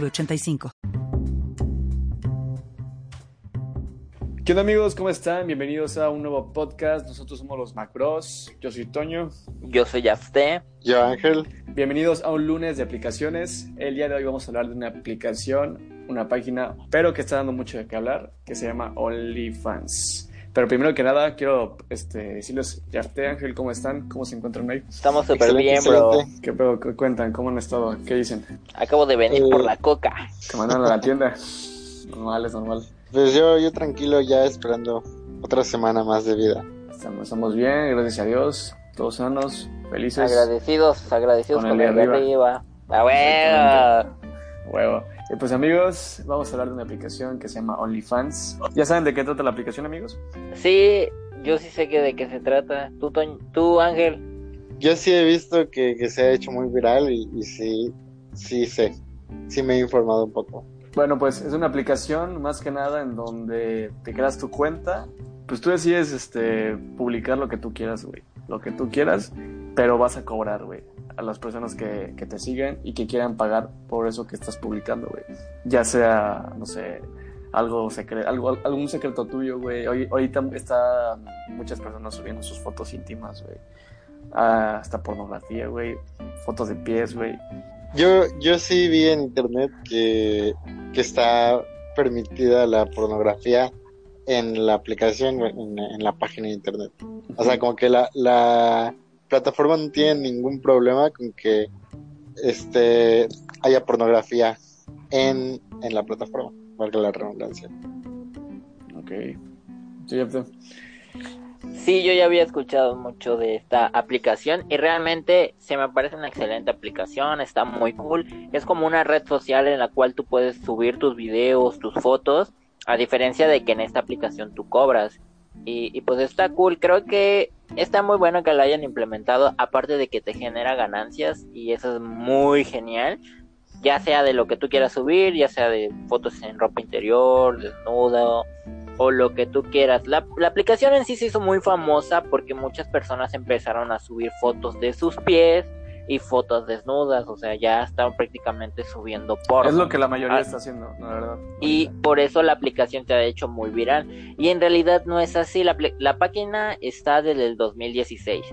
906985. ¿Qué onda amigos? ¿Cómo están? Bienvenidos a un nuevo podcast. Nosotros somos los Macros. Yo soy Toño. Yo soy Yafte. Yo Ángel. Bienvenidos a un lunes de aplicaciones. El día de hoy vamos a hablar de una aplicación, una página, pero que está dando mucho de qué hablar, que se llama OnlyFans. Pero primero que nada, quiero este, decirles, Yafte, Ángel, ¿cómo están? ¿Cómo se encuentran hoy? Estamos súper bien, bro. ¿Qué pedo? ¿Qué cuentan? ¿Cómo han estado? ¿Qué dicen? Acabo de venir Eh, por la coca. ¿Que mandaron a la tienda? Normal, es normal. Pues yo, yo tranquilo ya esperando otra semana más de vida. Estamos, estamos bien, gracias a Dios. Todos sanos, felices. Agradecidos, agradecidos Con con, el de de arriba. ¡A huevo! Huevo. Y pues amigos, vamos a hablar de una aplicación que se llama OnlyFans. ¿Ya saben de qué trata la aplicación, amigos? Sí, yo sí sé que de qué se trata. Tú, tú Ángel. Yo sí he visto que, que se ha hecho muy viral y, y sí, sí sé. Sí me he informado un poco. Bueno, pues es una aplicación más que nada en donde te creas tu cuenta. Pues tú decides este, publicar lo que tú quieras, güey. Lo que tú quieras, pero vas a cobrar, güey. A las personas que, que te siguen y que quieran pagar por eso que estás publicando, güey. Ya sea, no sé, algo secreto, algo, algún secreto tuyo, güey. Hoy, ahorita está muchas personas subiendo sus fotos íntimas, güey. Ah, hasta pornografía, güey. Fotos de pies, güey. Yo, yo sí vi en internet que, que está permitida la pornografía en la aplicación, en, en la página de internet. O sea, como que la, la plataforma no tiene ningún problema con que este haya pornografía en, en la plataforma, valga la redundancia. Ok. Sí, ya te- Sí, yo ya había escuchado mucho de esta aplicación y realmente se me parece una excelente aplicación, está muy cool. Es como una red social en la cual tú puedes subir tus videos, tus fotos, a diferencia de que en esta aplicación tú cobras. Y, y pues está cool, creo que está muy bueno que lo hayan implementado, aparte de que te genera ganancias y eso es muy genial. Ya sea de lo que tú quieras subir, ya sea de fotos en ropa interior, desnudo, o lo que tú quieras. La, la aplicación en sí se hizo muy famosa porque muchas personas empezaron a subir fotos de sus pies y fotos desnudas, o sea, ya están prácticamente subiendo porno. Es lo que la mayoría Ah. está haciendo, la verdad. Y por eso la aplicación te ha hecho muy viral. Y en realidad no es así. La, la página está desde el 2016.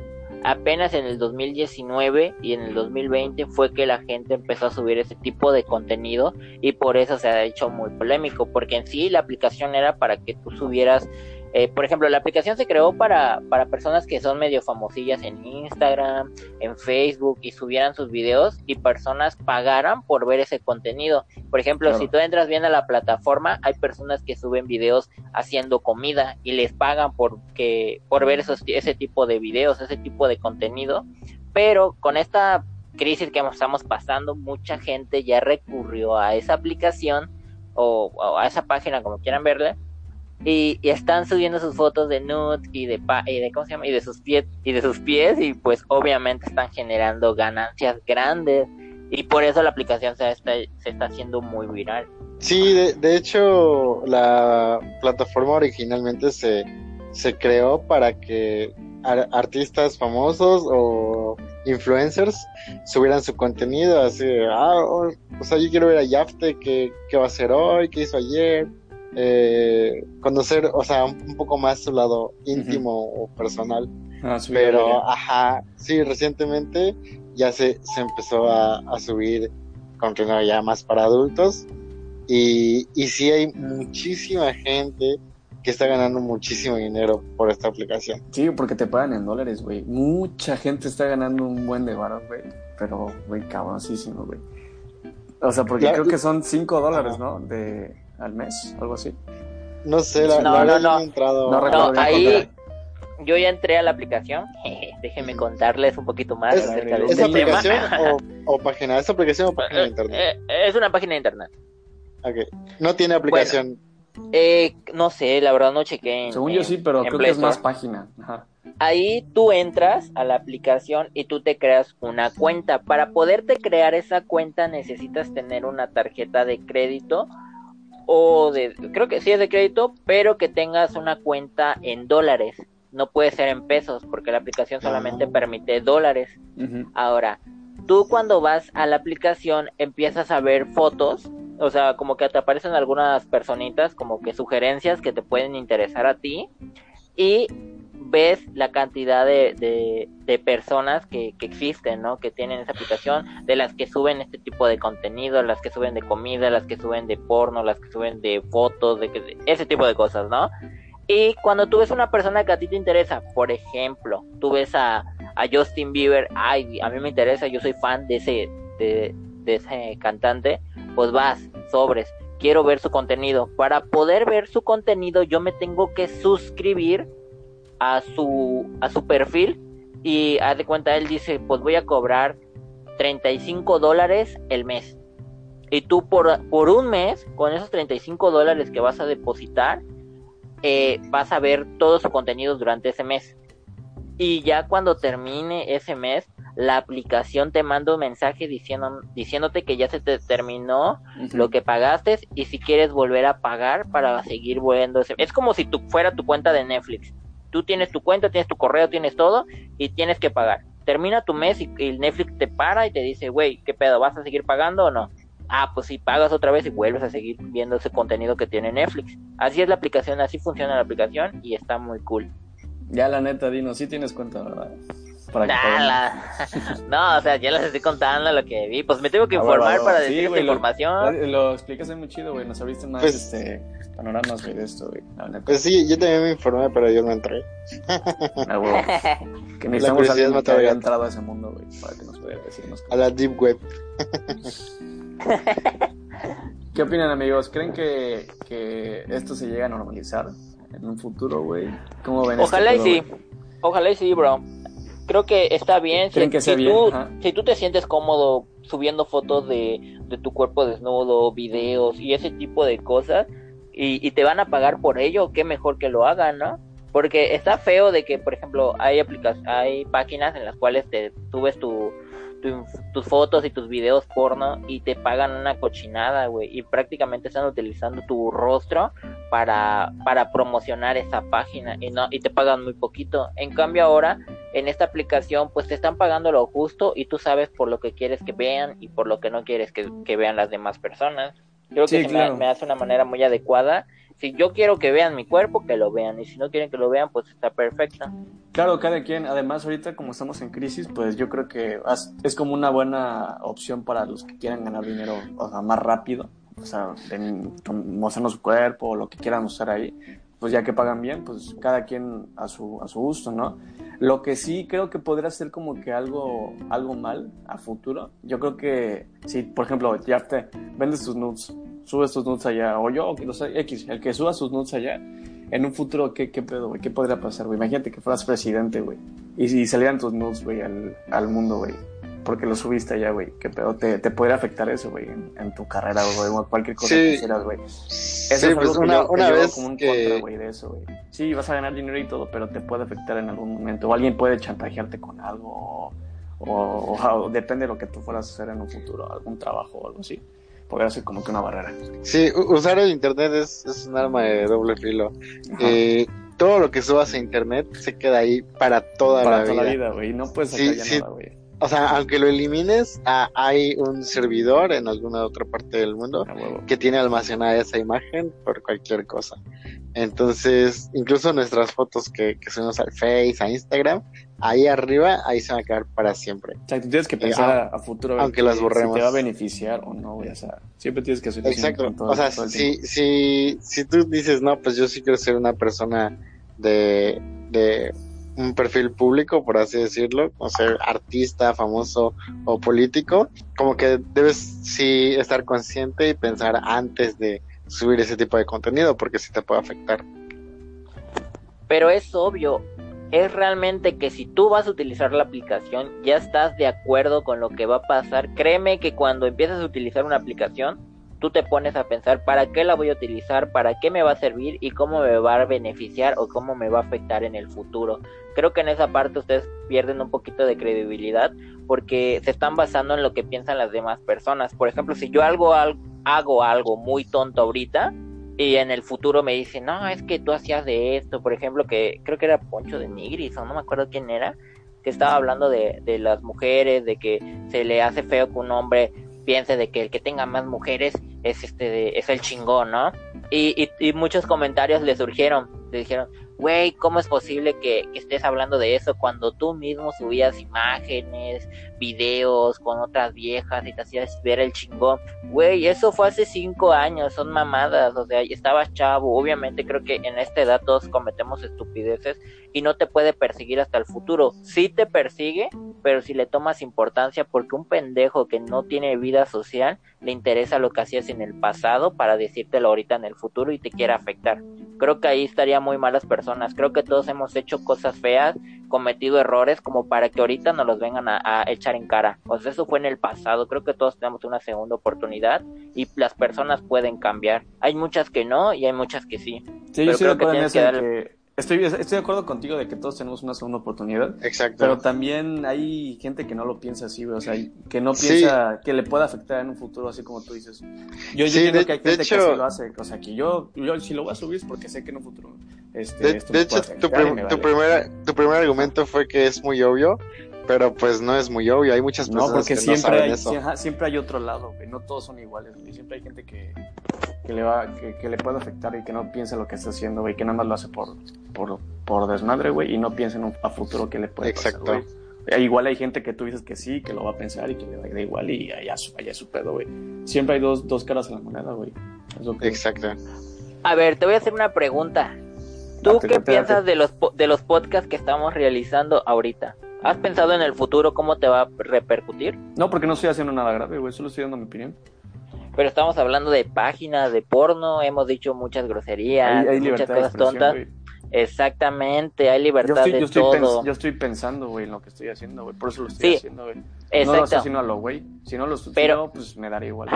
Apenas en el 2019 y en el 2020 fue que la gente empezó a subir ese tipo de contenido y por eso se ha hecho muy polémico. Porque en sí la aplicación era para que tú subieras. Eh, por ejemplo, la aplicación se creó para, para personas que son medio famosillas en Instagram, en Facebook y subieran sus videos y personas pagaran por ver ese contenido. Por ejemplo, Claro. si tú entras bien a la plataforma, hay personas que suben videos haciendo comida y les pagan por, que, por ver esos, ese tipo de videos, ese tipo de contenido. Pero con esta crisis que estamos pasando, mucha gente ya recurrió a esa aplicación o, o a esa página, como quieran verla, y, están subiendo sus fotos de nude y de pa y de cómo se llama y de sus pies y de sus pies y pues obviamente están generando ganancias grandes y por eso la aplicación se está, se está haciendo muy viral. Sí, de, de hecho, la plataforma originalmente se, se creó para que ar- artistas famosos o influencers subieran su contenido, así, ah, o sea, yo quiero ver a Yafte, qué, qué va a hacer hoy, qué hizo ayer, eh, conocer, o sea, un, poco más su lado íntimo o personal. Ah, Pero, ajá, sí, recientemente ya se, se empezó a, a subir contenido ya más para adultos. Y, y sí hay muchísima gente que está ganando muchísimo dinero por esta aplicación. Sí, porque te pagan en dólares, güey. Mucha gente está ganando un buen de varos, güey. Pero, güey, cabroncísimo, güey. O sea, porque La- creo que son 5 dólares. ¿no? De, al mes, algo así. No sé, la, No, la no, no. he entrado. No ahí yo ya entré a la aplicación jeje, déjenme contarles un poquito más ¿Es, acerca de ¿es este tema. aplicación o, o página? ¿Es aplicación o página de internet? Eh, eh, es una página de internet. Ok. No tiene aplicación. Eh, no sé, la verdad no chequé. en- Según yo en- sí, pero creo que es más página. Ajá. Ahí tú entras a la aplicación y tú te creas una cuenta. Para poderte crear esa cuenta necesitas tener una tarjeta de crédito o de, creo que sí es de crédito, pero que tengas una cuenta en dólares. No puede ser en pesos porque la aplicación solamente Ah. permite dólares. Ahora, tú cuando vas a la aplicación empiezas a ver fotos, o sea, como que te aparecen algunas personitas, como que sugerencias que te pueden interesar a ti, y ves la cantidad de, de, de personas que, que existen, ¿no? Que tienen esa aplicación, de las que suben este tipo de contenido, las que suben de comida, las que suben de porno, las que suben de fotos, de, de ese tipo de cosas, ¿no? Y cuando tú ves una persona que a ti te interesa, por ejemplo, tú ves a, a Justin Bieber, ay, a mí me interesa, yo soy fan de ese, de, de ese cantante, pues vas, sobres, quiero ver su contenido. Para poder ver su contenido, yo me tengo que suscribir a su, a su perfil y haz de cuenta, él dice, pues voy a cobrar 35 dólares el mes. Y tú por, por un mes, con esos 35 dólares que vas a depositar, eh, vas a ver todo su contenido durante ese mes. Y ya cuando termine ese mes, la aplicación te manda un mensaje diciendo, diciéndote que ya se te terminó lo que pagaste y si quieres volver a pagar para seguir viendo ese. Es como si tu, fuera tu cuenta de Netflix. Tú tienes tu cuenta, tienes tu correo, tienes todo y tienes que pagar. Termina tu mes y, Netflix te para y te dice, güey, ¿qué pedo? ¿Vas a seguir pagando o no? Ah, pues si pagas otra vez y vuelves a seguir viendo ese contenido que tiene Netflix. Así es la aplicación, así funciona la aplicación y está muy cool. Ya la neta, Dino, sí tienes cuenta, ¿verdad? Para que Nah, paguen. la- No, o sea, ya les estoy contando lo que vi. Pues me tengo que Ah, informar bueno, para sí, decir esta güey, lo- información. Lo, lo explicas muy chido, güey. Nos abriste más Pues- este, panoramas, güey, de esto, güey. Pues sí, yo también me informé, pero yo no entré. Ah, huevo. Que necesitamos a alguien que haya entrado a ese mundo, güey, para que nos pudiera decirnos. A la Deep Web. ¿Qué opinan, amigos? ¿Creen que, que esto se llega a normalizar en un futuro, güey? ¿Cómo ven Ojalá y este sí. güey? Ojalá y sí, bro. Creo que está bien. Si, ¿Creen que si bien? Tú, si tú te sientes cómodo subiendo fotos de, de tu cuerpo desnudo, videos y ese tipo de cosas, y, y te van a pagar por ello, qué mejor que lo hagan, ¿no? Porque está feo de que, por ejemplo, hay hay páginas en las cuales te subes tu, tu tus fotos y tus videos porno y te pagan una cochinada, güey, y prácticamente están utilizando tu rostro para, para promocionar esa página y no y te pagan muy poquito. En cambio ahora en esta aplicación pues te están pagando lo justo y tú sabes por lo que quieres que vean y por lo que no quieres que, que vean las demás personas. Creo que se me, me hace una manera muy adecuada. Si yo quiero que vean mi cuerpo, que lo vean. Y si no quieren que lo vean, pues está perfecta. Claro, cada quien. Además, ahorita como estamos en crisis, pues yo creo que es como una buena opción para los que quieran ganar dinero, o sea, más rápido. O sea, mostrando su cuerpo o lo que quieran usar ahí. Pues ya que pagan bien, pues cada quien a su, a su gusto, ¿no? Lo que sí creo que podría ser como que algo, algo mal a futuro. Yo creo que si, por ejemplo, ya te vendes tus nudes, subes tus nudes allá, o yo, o sea, X, el que suba sus nudes allá, en un futuro, ¿qué, qué pedo, güey? ¿Qué podría pasar, güey? Imagínate que fueras presidente, güey. Y si salieran tus nudes, güey, al, al mundo, güey. Porque lo subiste allá, güey. ¿Qué pedo? Te, te podría afectar eso, güey, en, en tu carrera, güey, o cualquier cosa Sí. que hicieras, güey. Eso Sí, algo pues que una, que una yo vez como un que... contra, güey, de eso, güey. Sí, vas a ganar dinero y todo, pero te puede afectar en algún momento. O alguien puede chantajearte con algo, o, o- o- o depende de lo que tú fueras a hacer en un futuro, algún trabajo o algo así. Podría ser como que una barrera. Sí, usar el internet es, es un arma de doble filo. Eh, todo lo que subas a internet se queda ahí para toda Para la toda vida. la vida, güey. No puedes sacar Sí, ya nada, güey. O sea, aunque lo elimines, ah, hay un servidor en alguna otra parte del mundo que tiene almacenada esa imagen por cualquier cosa. Entonces, incluso nuestras fotos que, que subimos al Face, a Instagram, ahí arriba, ahí se van a quedar para siempre. O sea, tú tienes que pensar Eh, a, a futuro. aunque que las Si borremos. te va a beneficiar o no. O sea, siempre tienes que hacer Exacto. todo- O sea, si, si, si tú dices, no, pues yo sí quiero ser una persona de, de un perfil público, por así decirlo, o ser artista, famoso o político, como que debes sí estar consciente y pensar antes de subir ese tipo de contenido, porque sí te puede afectar. Pero es obvio. es realmente que si tú vas a utilizar la aplicación, ya estás de acuerdo con lo que va a pasar. Créeme que cuando empiezas a utilizar una aplicación, tú te pones a pensar para qué la voy a utilizar, para qué me va a servir y cómo me va a beneficiar o cómo me va a afectar en el futuro. Creo que en esa parte ustedes pierden un poquito de credibilidad porque se están basando en lo que piensan las demás personas. Por ejemplo, si yo hago, algo muy tonto ahorita, y en el futuro me dicen, no, es que tú hacías de esto, por ejemplo, que creo que era Poncho de Nigris, o no me acuerdo quién era, que estaba hablando de, de las mujeres, de que se le hace feo que un hombre piense de que el que tenga más mujeres es este es el chingón, ¿no? Y, y, y muchos comentarios le surgieron, le dijeron, güey, ¿cómo es posible que, estés hablando de eso cuando tú mismo subías imágenes, videos con otras viejas y te hacías ver el chingón? Güey, eso fue hace cinco años, son mamadas, o sea, estabas chavo, obviamente creo que en esta edad todos cometemos estupideces y no te puede perseguir hasta el futuro. Sí te persigue, pero si le tomas importancia porque un pendejo que no tiene vida social le interesa lo que hacías en el pasado para decírtelo ahorita en el futuro y te quiere afectar. Creo que ahí estaría muy malas personas. Creo que todos hemos hecho cosas feas, cometido errores como para que ahorita nos los vengan a, echar en cara. O sea, eso fue en el pasado. Creo que todos tenemos una segunda oportunidad y las personas pueden cambiar. Hay muchas que no y hay muchas que sí. Sí, yo creo que tienes que Estoy, estoy de acuerdo contigo de que todos tenemos una segunda oportunidad. Exacto. Pero también hay gente que no lo piensa así, güey. O sea, que no piensa que le pueda afectar en un futuro, así como tú dices. Yo, yo entiendo que hay gente que así lo hace. O sea, que yo, yo si lo voy a subir es porque sé que en un futuro. Este, de, de hecho, tu, tu, primer, tu primer argumento fue que es muy obvio. Pero pues no es muy obvio, hay muchas personas no, porque que siempre no saben hay, eso. Siempre hay otro lado, güey. No todos son iguales, güey. Siempre hay gente que, que le va, que, le puede afectar y que no piensa lo que está haciendo, güey, que nada más lo hace por, por, por desmadre, güey, y no piensa en un a futuro que le puede Exacto. pasar, güey. Igual hay gente que tú dices que sí, que lo va a pensar y que le da igual y allá, allá es su pedo, güey. Siempre hay dos, dos caras a la moneda, güey. Que... Exacto. A ver, te voy a hacer una pregunta. ¿Tú date, qué date, piensas date. de los de los podcasts que estamos realizando ahorita? ¿Has pensado en el futuro cómo te va a repercutir? No, porque no estoy haciendo nada grave, güey, solo estoy dando mi opinión pero estamos hablando de páginas de porno, hemos dicho muchas groserías, hay, hay muchas cosas tontas. Exactamente, hay libertad yo estoy, de yo estoy todo. yo estoy pensando, güey, en lo que estoy haciendo, güey, por eso lo estoy Sí, haciendo, güey. No lo asesino a lo güey, si no lo si Pero- no, pues me daría igual.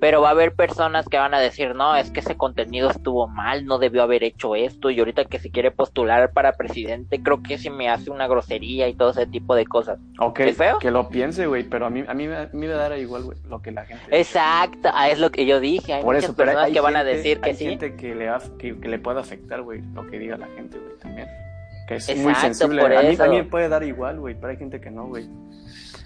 Pero va a haber personas que van a decir, no, es que ese contenido estuvo mal, no debió haber hecho esto, y ahorita que se quiere postular para presidente, creo que se me hace una grosería y todo ese tipo de cosas. Ok, ¿Es feo? que lo piense, güey, pero a mí, a mí, me- a mí me dará igual, güey, lo que la gente... Exacto, ah, es lo que yo dije, hay Por muchas eso, pero personas hay que van a gente- decir que hay sí. gente que le, que, que le puede afectar, güey, lo que diga la gente, güey, también. Que es muy sensible. por A mí, me puede dar igual, güey, pero hay gente que no, güey.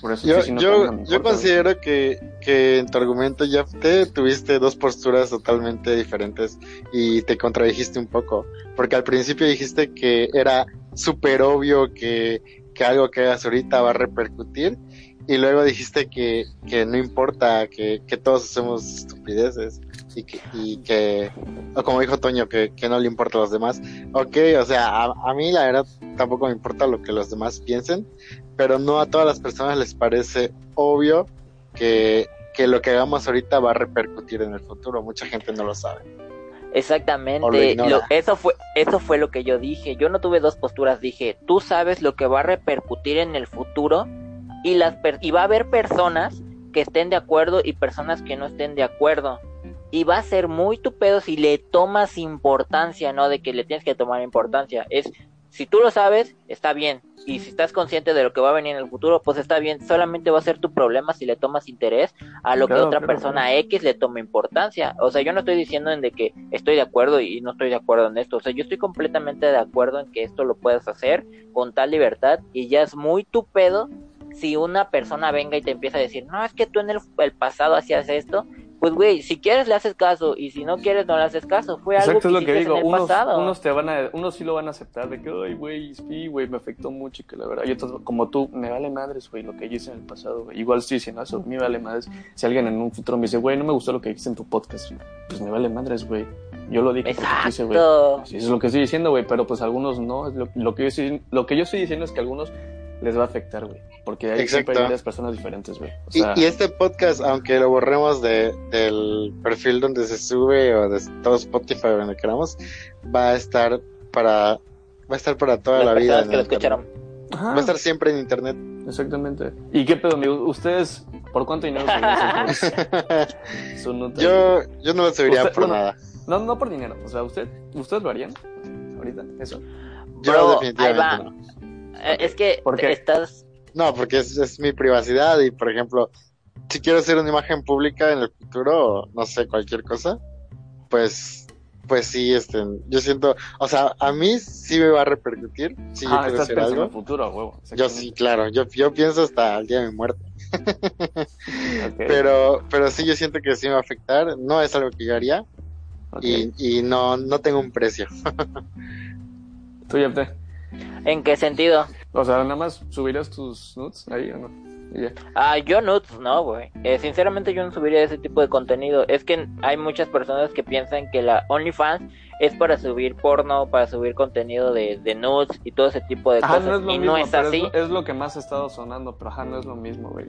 Por eso Yo, sí, sí, no, yo, yo considero que, que en tu argumento ya te tuviste dos posturas totalmente diferentes y te contradijiste un poco. Porque al principio dijiste que era súper obvio que, que algo que hagas ahorita va a repercutir y luego dijiste que, que no importa, que, que todos hacemos estupideces y que, y que o como dijo Toño, que, que no le importa a los demás. Ok, o sea, a, a mí la verdad tampoco me importa lo que los demás piensen, pero no a todas las personas les parece obvio que, que lo que hagamos ahorita va a repercutir en el futuro. Mucha gente no lo sabe. Lo Exactamente, lo- eso fue eso fue lo que yo dije. Yo no tuve dos posturas, dije, tú sabes lo que va a repercutir en el futuro y las per- y va a haber personas que estén de acuerdo y personas que no estén de acuerdo. Y va a ser muy tu pedo si le tomas importancia, no de que le tienes que tomar importancia. Es si tú lo sabes, está bien. Y si estás consciente de lo que va a venir en el futuro, pues está bien. Solamente va a ser tu problema si le tomas interés a lo que otra claro, persona claro. X le tome importancia. O sea, yo no estoy diciendo en de que estoy de acuerdo y no estoy de acuerdo en esto. O sea, yo estoy completamente de acuerdo en que esto lo puedes hacer con tal libertad y ya es muy tu pedo si una persona venga y te empieza a decir, no, es que tú en el, el pasado hacías esto. Pues, güey, si quieres le haces caso y si no quieres no le haces caso. Fue algo Exacto, que es lo que digo. en el Unos, pasado. unos te van a, unos sí lo van a aceptar de que, ay, güey, sí, güey, me afectó mucho y que la verdad, y otros, como tú, me vale madres, güey, lo que yo hice en el pasado, güey. Igual estoy diciendo eso, me vale madres. Si alguien en un futuro me dice, güey, no me gustó lo que dijiste en tu podcast, pues me vale madres, güey. Yo lo dije porque quise, güey. Exacto. Sí, eso es lo que estoy diciendo, güey, pero pues algunos no. Lo, lo que yo estoy, lo que yo estoy diciendo es que algunos les va a afectar, güey. Porque hay, siempre Exacto. hay varias personas diferentes, güey. O Y, sea, y este podcast, aunque lo borremos de, del perfil donde se sube o de todo Spotify o donde queramos, va a estar para Va a estar para toda las la vida. que lo internet. escucharon. Ajá, Va a estar siempre en internet. exactamente. ¿Y qué pedo, amigo? ¿Ustedes por cuánto dinero subirían su- nota? yo, yo no lo subiría Usted- por nada. No, no por dinero. O sea, ¿usted, ¿ustedes lo harían ahorita? Eso. Yo Bro, definitivamente ahí va. no. Eh, Es que ¿Por qué? estás No, porque es, es mi privacidad y, por ejemplo, si quiero hacer una imagen pública en el futuro, no sé, cualquier cosa, pues, pues sí, este, yo siento, o sea, a mí sí me va a repercutir si yo ah, quiero estás hacer pensando en algo. el futuro, huevo. Yo sí, claro, yo, yo pienso hasta el día de mi muerte, pero, pero sí yo siento que sí me va a afectar, no es algo que yo haría y, y no, no tengo un precio. ¿Tú, Yepte? ¿En qué sentido? O sea, nada más subirías tus nudes ahí o no. Ah, yo nudes, no, güey. Eh, sinceramente yo no subiría ese tipo de contenido. Es que hay muchas personas que piensan que la OnlyFans es para subir porno, para subir contenido de, de nudes y todo ese tipo de Ajá, cosas. no es lo y mismo, no es así. Es lo, es lo que más ha estado sonando, pero ajá, no es lo mismo, güey.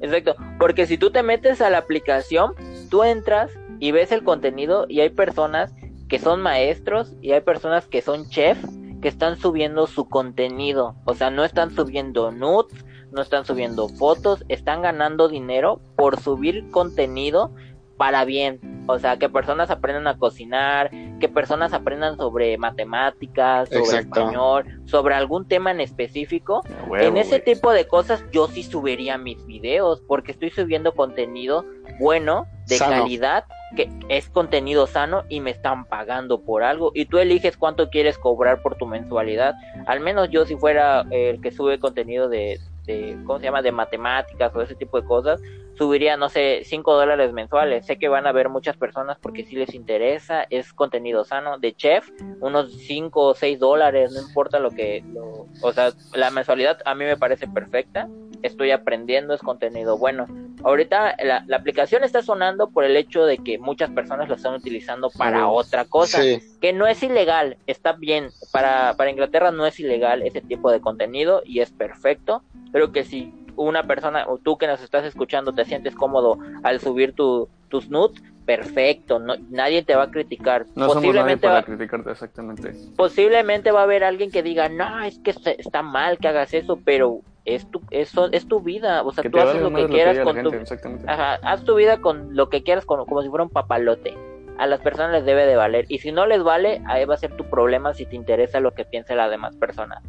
Exacto, porque si tú te metes a la aplicación, tú entras y ves el contenido y hay personas que son maestros y hay personas que son chefs que están subiendo su contenido, o sea, no están subiendo nudes, no están subiendo fotos, están ganando dinero por subir contenido para bien, o sea, que personas aprendan a cocinar, que personas aprendan sobre matemáticas, sobre Exacto. español, sobre algún tema en específico. Huevo, en ese tipo de cosas yo sí subiría mis videos porque estoy subiendo contenido bueno, de Sano. calidad, que es contenido sano y me están pagando por algo y tú eliges cuánto quieres cobrar por tu mensualidad. Al menos yo si fuera el que sube contenido de, de ¿cómo se llama? de matemáticas o ese tipo de cosas, subiría, no sé, 5 dólares mensuales. Sé que van a ver muchas personas porque si les interesa, es contenido sano. De chef, unos 5 o 6 dólares, no importa lo que, lo- o sea, la mensualidad a mí me parece perfecta. Estoy aprendiendo, es contenido bueno. Ahorita la, la aplicación está sonando por el hecho de que muchas personas lo están utilizando para Sí. otra cosa Sí, que no es ilegal, está bien, para, para Inglaterra no es ilegal ese tipo de contenido y es perfecto, pero que si una persona o tú que nos estás escuchando te sientes cómodo al subir tu, tus nudes, perfecto, no, nadie te va a criticar. No somos nadie posiblemente, para va, criticarte exactamente. posiblemente va a haber alguien que diga, no, es que se- está mal que hagas eso, pero es tu, eso, es tu vida, o sea, Que tú haces lo que quieras con tu gente. Ajá, haz tu vida con lo que quieras, con- como si fuera un papalote. A las personas les debe de valer. Y si no les vale, ahí va a ser tu problema si te interesa lo que piense la demás persona.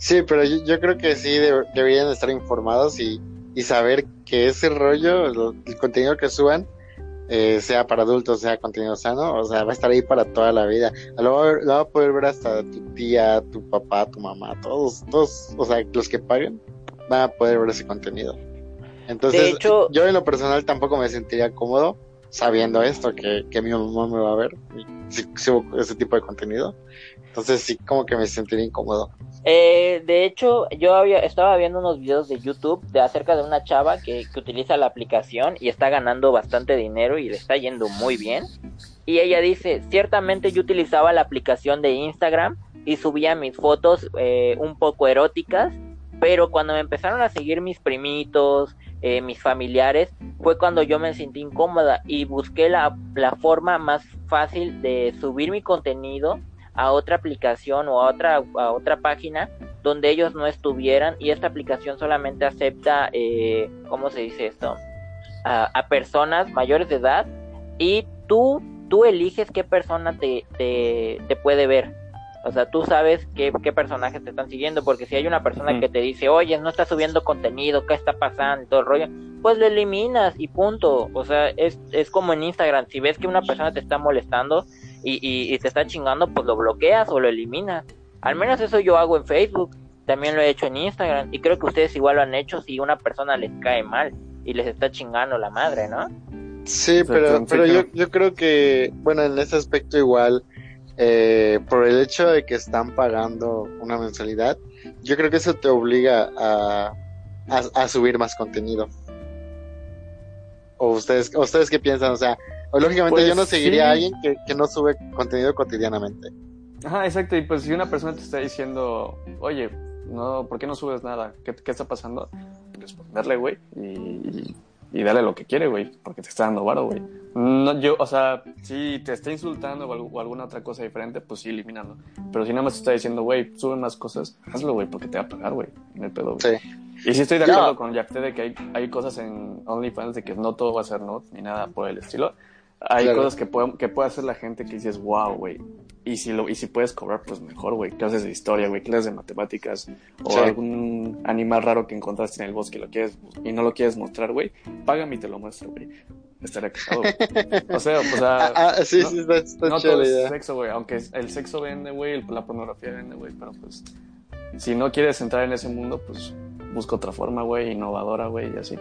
Sí, pero yo, yo creo que sí de- deberían estar informados y, y saber que ese rollo, lo- el contenido que suban, eh, sea para adultos, sea contenido sano, o sea, va a estar ahí para toda la vida. Lo va a, ver- lo va a poder ver hasta tu tía, tu papá, tu mamá, todos, todos, o sea, los que paguen van a poder ver ese contenido. Entonces, De hecho- yo en lo personal tampoco me sentiría cómodo sabiendo esto, que, que mi mamá me va a ver si subo ese tipo de contenido. Entonces sí, como que me sentiría incómodo. Eh, de hecho, yo había, estaba viendo unos videos de YouTube de acerca de una chava que, que utiliza la aplicación y está ganando bastante dinero y le está yendo muy bien. Y ella dice, ciertamente yo utilizaba la aplicación de Instagram y subía mis fotos eh, un poco eróticas, pero cuando me empezaron a seguir mis primitos, eh, mis familiares, fue cuando yo me sentí incómoda y busqué la, la forma más fácil de subir mi contenido a otra aplicación o a otra, a otra página donde ellos no estuvieran y esta aplicación solamente acepta, eh, ¿cómo se dice esto? A, a personas mayores de edad y tú, tú eliges qué persona te, te, te puede ver. O sea, tú sabes qué, qué personajes te están siguiendo, porque si hay una persona que te dice, oye, no está subiendo contenido, ¿qué está pasando? Todo el rollo, pues lo eliminas y punto. O sea, es, es como en Instagram, si ves que una persona te está molestando y, y, y te está chingando, pues lo bloqueas o lo eliminas. Al menos eso yo hago en Facebook, también lo he hecho en Instagram y creo que ustedes igual lo han hecho si una persona les cae mal y les está chingando la madre, ¿no? Sí, pero, pero yo, creo. yo creo que, bueno, en ese aspecto igual, eh, por el hecho de que están pagando una mensualidad, yo creo que eso te obliga a, a, a subir más contenido. ¿O ustedes, o ustedes qué piensan? O sea, o lógicamente Pues yo no seguiría sí. a alguien que, que no sube contenido cotidianamente. Ajá, exacto. Y pues si una persona te está diciendo, oye, no, ¿por qué no subes nada? ¿Qué, qué está pasando? Responderle, güey. Y, y dale lo que quiere, güey, porque te está dando varo, güey. No, yo, o sea, si te está insultando o, algo- o alguna otra cosa diferente, pues sí, elimínalo. Pero si nada más te está diciendo, güey, sube más cosas, hazlo, güey, porque te va a pagar, güey. No hay pedo, güey. Sí. Y sí estoy de acuerdo con Yafte de que hay, hay cosas en OnlyFans de que no todo va a ser nude ni nada por el estilo. Hay Claro. cosas que puede, que puede hacer la gente que dices, wow, güey. Y si, lo, y si puedes cobrar, pues mejor, güey. Clases de historia, güey, clases de matemáticas. O Sí. algún animal raro que encontraste en el bosque y, lo quieres, y no lo quieres mostrar, güey. Págame y te lo muestro, güey. Estaría casado, güey. O sea, o sea Ah, ah, sí, no- sí, está, está no todo es sexo, güey. Aunque el sexo vende, güey, la pornografía vende, güey. Pero pues, si no quieres entrar en ese mundo, pues busca otra forma, güey, innovadora, güey, y así.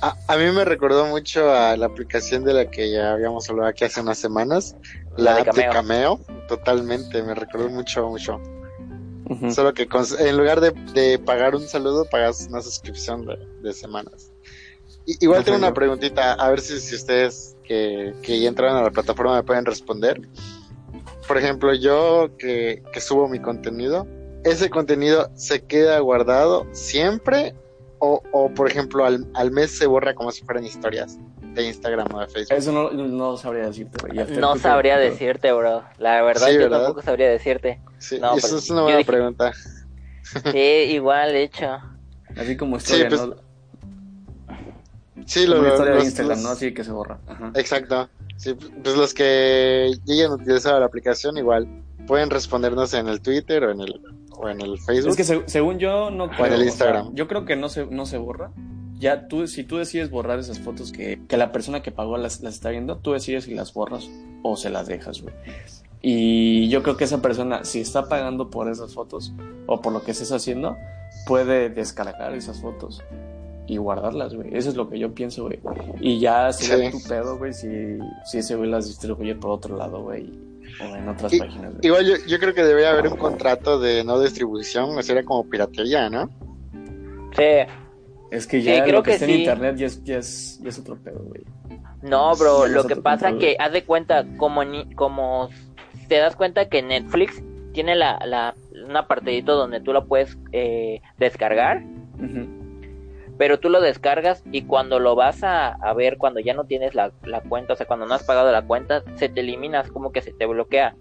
A, a mí me recordó mucho a la aplicación de la que ya habíamos hablado aquí hace unas semanas, La la, de app de Cameo. Cameo. Totalmente, me recordó mucho, mucho. Solo que con- en lugar de, de pagar un saludo, pagas una suscripción de, de semanas. Y- igual tengo una preguntita, a ver si, si ustedes que, que ya entraron a la plataforma me pueden responder. Por ejemplo, yo que, que subo mi contenido, ¿ese contenido se queda guardado siempre? O, o por ejemplo, al, al mes se borra como si fueran historias de Instagram o de Facebook. Eso no, no sabría decirte, No ¿tú qué- sabría decirte, bro. La verdad, Sí, yo ¿verdad? tampoco sabría decirte. Sí, no, eso pero es una yo buena dije- pregunta. Sí, igual hecho. Así como historia, pues, ¿no? Sí, lo, historia de Instagram, los- ¿no? Así que se borra. Ajá. Exacto. Sí, pues los que lleguen a utilizar la aplicación igual pueden respondernos en el Twitter o en el o en el Facebook. Es que se- según yo, no creo. en el o sea, Instagram. yo creo que no se, no se borra. Ya tú, si tú decides borrar esas fotos que, que la persona que pagó las, las está viendo, tú decides si las borras o se las dejas, güey. Y yo creo que esa persona, si está pagando por esas fotos o por lo que estés haciendo, puede descargar esas fotos y guardarlas, güey. Eso es lo que yo pienso, güey. Y ya sería Sí. tu pedo, güey, si, si ese güey las distribuye por otro lado, güey. O en otras Y- páginas. Igual yo, yo creo que debería haber un contrato de no distribución, o sería como piratería, ¿no? Sí. Es que Sí, ya creo lo que, que está sí. en internet ya es, ya es, ya es otro pedo, güey. No, bro, Sí, lo que pasa control, que haz de cuenta, como ni, como te das cuenta que Netflix tiene la, la un apartadito donde tú lo puedes eh, descargar, Ujú. Pero tú lo descargas y cuando lo vas a, a ver, cuando ya no tienes la, la cuenta, o sea, cuando no has pagado la cuenta, se te elimina, es como que se te bloquea.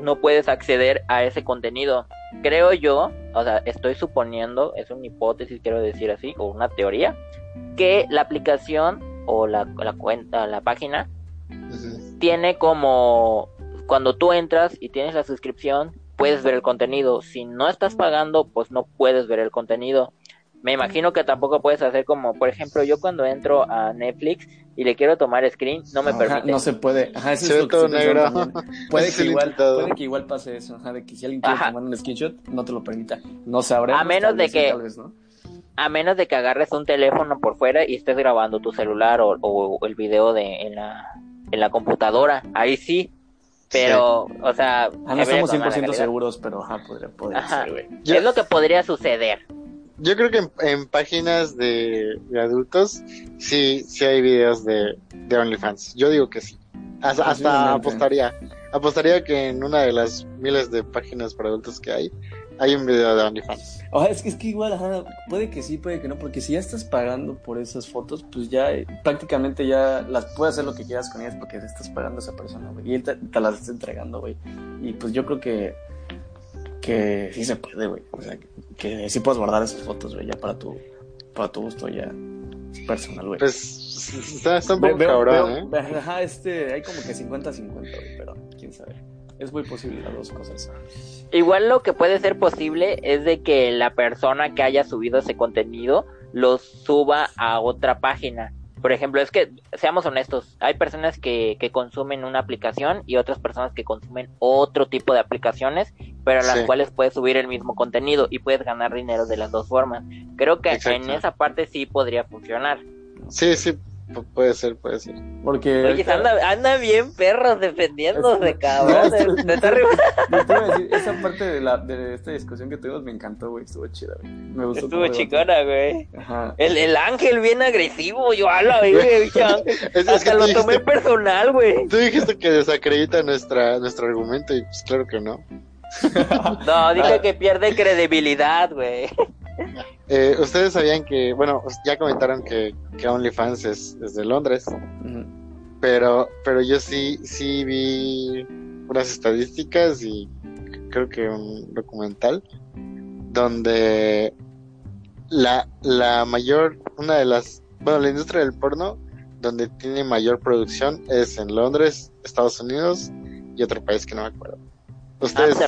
No puedes acceder a ese contenido. Creo yo, o sea, estoy suponiendo, es una hipótesis, quiero decir así, o una teoría, que la aplicación o la, la cuenta, la página, tiene como, cuando tú entras y tienes la suscripción, puedes ver el contenido. Si no estás pagando, pues no puedes ver el contenido. Me imagino que tampoco puedes hacer como, por ejemplo, yo cuando entro a Netflix y le quiero tomar screen, no me Ajá, permite. no se puede. Ajá, eso Se es lo que todo negro. Puede que, igual, puede que igual pase eso, ajá, de que si alguien quiere Ajá. tomar un screenshot, no te lo permita. No sabremos. A menos tal de que- tal vez no. A menos de que agarres un teléfono por fuera y estés grabando tu celular o, o el video de en la, en la computadora, ahí sí. Pero, o sea, Ah, no estamos con mala 100% calidad. seguros, pero ajá, podría, podría Ajá. ser, güey. Es lo que podría suceder. Yo creo que en, en páginas de, de adultos sí, sí hay videos de, de OnlyFans. Yo digo que sí. Hasta, apostaría. Apostaría que en una de las miles de páginas para adultos que hay, hay un video de OnlyFans. Ojo, es que, es que igual, ajá, puede que sí, puede que no, porque si ya estás pagando por esas fotos, pues ya eh, prácticamente ya las puedes hacer lo que quieras con ellas porque estás pagando a esa persona, güey. Y él te, te las está entregando, güey. Y pues yo creo que, que sí se puede, güey. O sea, que, que sí puedes guardar esas fotos, güey, ya para tu, para tu gusto ya personal, güey. Pues está, está un poco veo- cabrón, ¿eh? Ajá, este, hay como que 50-50, güey, pero quién sabe. Es muy posible las dos cosas. Igual lo que puede ser posible es de que la persona que haya subido ese contenido lo suba a otra página. Por ejemplo, es que, seamos honestos, hay personas que, que consumen una aplicación y otras personas que consumen otro tipo de aplicaciones, pero a las Sí. cuales puedes subir el mismo contenido y puedes ganar dinero de las dos formas. Creo que Exacto. en esa parte sí podría funcionar. Sí, sí, pu- puede ser, puede ser. Porque. Oye, anda, anda bien perros defendiéndose, Es- cabrón. Te iba a decir, esa parte de, la, de esta discusión que tuvimos me encantó, güey. Estuvo chida, güey. Me gustó. Estuvo chicona, güey. Ajá. El, el ángel bien agresivo, yo a la verga, bicho ángel. Es, que lo tomé personal, güey. tú dijiste que desacredita nuestra, nuestro argumento y pues claro que no. No, dije que pierde credibilidad, güey. Eh, Ustedes sabían que, bueno, ya comentaron que, que OnlyFans es, es de Londres, pero, pero yo sí, sí vi unas estadísticas y creo que un documental donde la, la mayor, una de las, bueno, la industria del porno donde tiene mayor producción es en Londres, Estados Unidos y otro país que no me acuerdo. ¿Ustedes